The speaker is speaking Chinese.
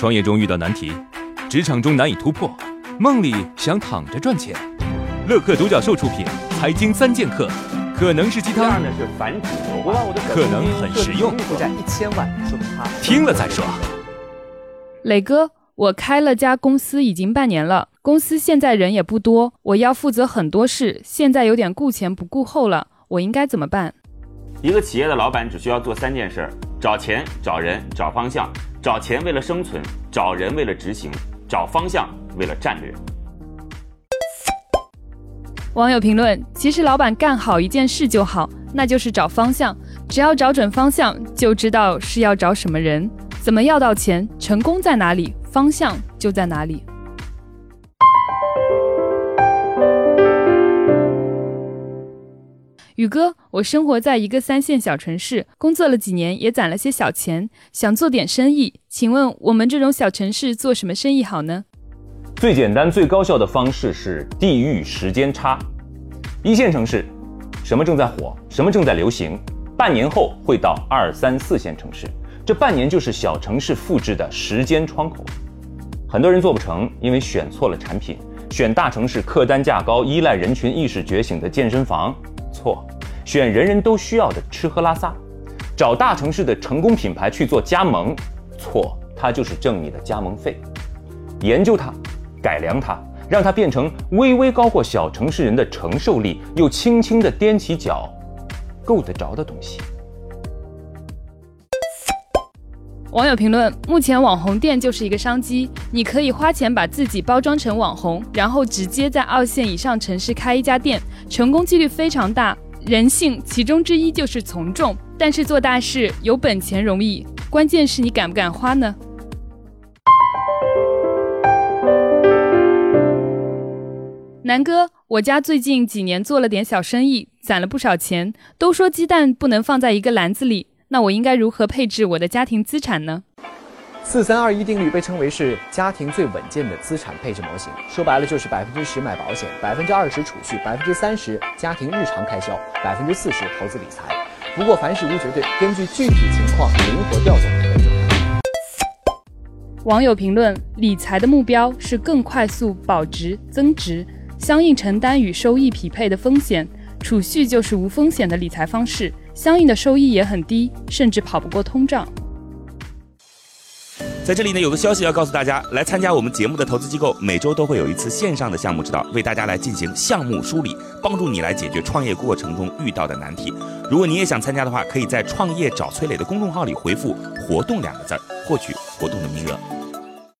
创业中遇到难题，职场中难以突破，梦里想躺着赚钱。乐客独角兽出品，《财经三剑客》可能是鸡汤，呢是反指我把我的可能很实用负债一千万，说明他听了再说。磊哥，我开了家公司已经半年了，公司现在人也不多，我要负责很多事，现在有点顾前不顾后了，我应该怎么办？一个企业的老板只需要做三件事：找钱、找人、找方向。找钱为了生存，找人为了执行，找方向为了战略。网友评论：其实老板干好一件事就好，那就是找方向。只要找准方向，就知道是要找什么人，怎么要到钱，成功在哪里，方向就在哪里。宇哥，我生活在一个三线小城市，工作了几年，也攒了些小钱，想做点生意。请问我们这种小城市做什么生意好呢？最简单、最高效的方式是地域时间差。一线城市，什么正在火，什么正在流行，半年后会到二三四线城市，这半年就是小城市复制的时间窗口。很多人做不成，因为选错了产品，选大城市客单价高、依赖人群意识觉醒的健身房。错，选人人都需要的吃喝拉撒，找大城市的成功品牌去做加盟。错，它就是挣你的加盟费。研究它，改良它，让它变成微微高过小城市人的承受力，又轻轻的踮起脚够得着的东西。网友评论：目前网红店就是一个商机，你可以花钱把自己包装成网红，然后直接在二线以上城市开一家店，成功几率非常大。人性其中之一就是从众，但是做大事有本钱容易，关键是你敢不敢花呢？南哥，我家最近几年做了点小生意，攒了不少钱。都说鸡蛋不能放在一个篮子里。那我应该如何配置我的家庭资产呢？四三二一定律被称为是家庭最稳健的资产配置模型。说白了就是百分之十买保险，百分之二十储蓄，百分之三十家庭日常开销，百分之四十投资理财。不过凡事无绝对，根据具体情况灵活调整为重要。网友评论：理财的目标是更快速保值增值，相应承担与收益匹配的风险。储蓄就是无风险的理财方式。相应的收益也很低，甚至跑不过通胀。在这里呢，有个消息要告诉大家：来参加我们节目的投资机构，每周都会有一次线上的项目指导，为大家来进行项目梳理，帮助你来解决创业过程中遇到的难题。如果你也想参加的话，可以在“创业找崔磊”的公众号里回复“活动”两个字儿，获取活动的名额。